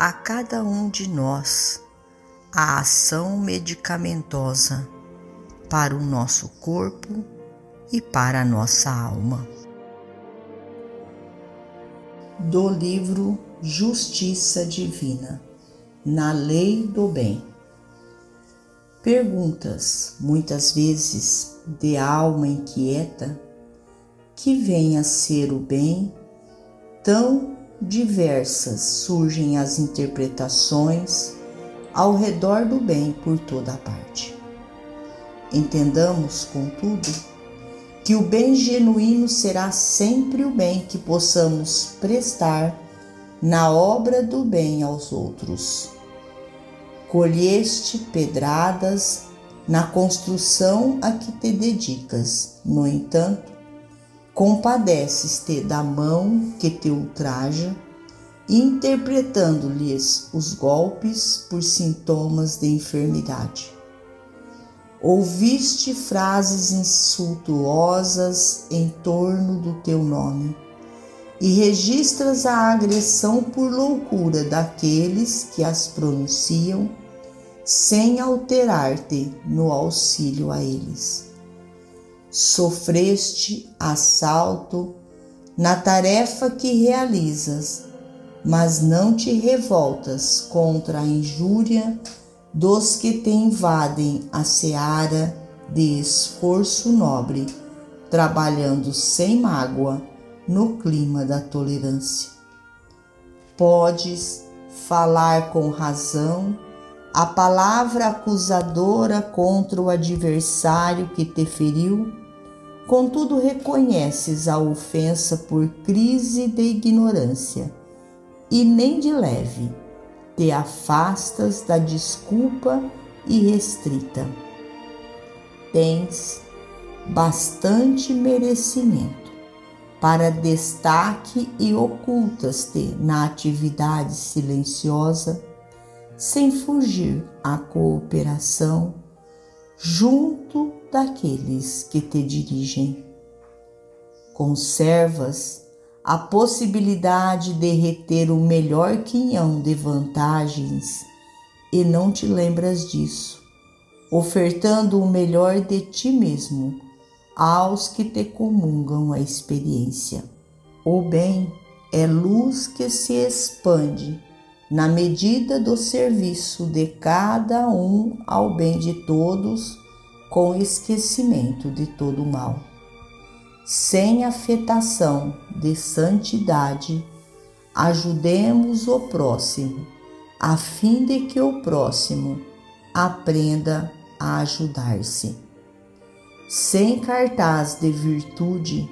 a cada um de nós a ação medicamentosa para o nosso corpo e para a nossa alma. Do livro Justiça Divina, na Lei do Bem. Perguntas, muitas vezes de alma inquieta, que vem a ser o bem tão diversas surgem as interpretações ao redor do bem por toda a parte. Entendamos, contudo, que o bem genuíno será sempre o bem que possamos prestar na obra do bem aos outros. Colheste pedradas na construção a que te dedicas, no entanto, Compadeces-te da mão que te ultraja, interpretando-lhes os golpes por sintomas de enfermidade. Ouviste frases insultuosas em torno do teu nome e registras a agressão por loucura daqueles que as pronunciam sem alterar-te no auxílio a eles sofreste assalto na tarefa que realizas, mas não te revoltas contra a injúria dos que te invadem a seara de esforço nobre, trabalhando sem mágoa no clima da tolerância. Podes falar com razão a palavra acusadora contra o adversário que te feriu Contudo, reconheces a ofensa por crise de ignorância e nem de leve te afastas da desculpa irrestrita. Tens bastante merecimento para destaque e ocultas-te na atividade silenciosa, sem fugir à cooperação junto daqueles que te dirigem. Conservas a possibilidade de reter o melhor quinhão de vantagens e não te lembras disso, ofertando o melhor de ti mesmo aos que te comungam a experiência. O bem é luz que se expande na medida do serviço de cada um ao bem de todos com esquecimento de todo o mal. Sem afetação de santidade, ajudemos o próximo, a fim de que o próximo aprenda a ajudar-se. Sem cartaz de virtude,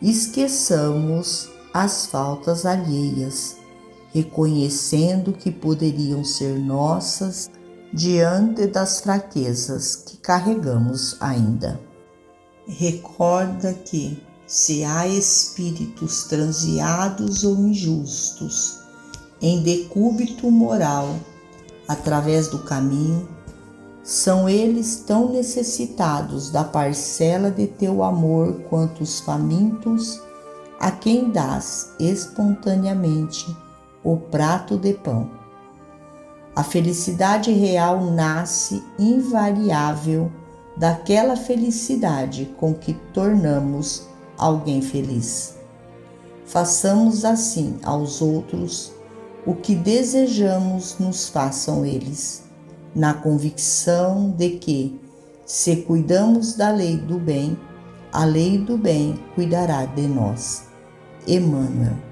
esqueçamos as faltas alheias, reconhecendo que poderiam ser nossas diante das fraquezas que carregamos ainda. Recorda que, se há espíritos transiados ou injustos, em decúbito moral, através do caminho, são eles tão necessitados da parcela de teu amor quanto os famintos, a quem dás espontaneamente o prato de pão a felicidade real nasce invariável daquela felicidade com que tornamos alguém feliz. Façamos assim aos outros o que desejamos nos façam eles, na convicção de que, se cuidamos da lei do bem, a lei do bem cuidará de nós. Emmanuel.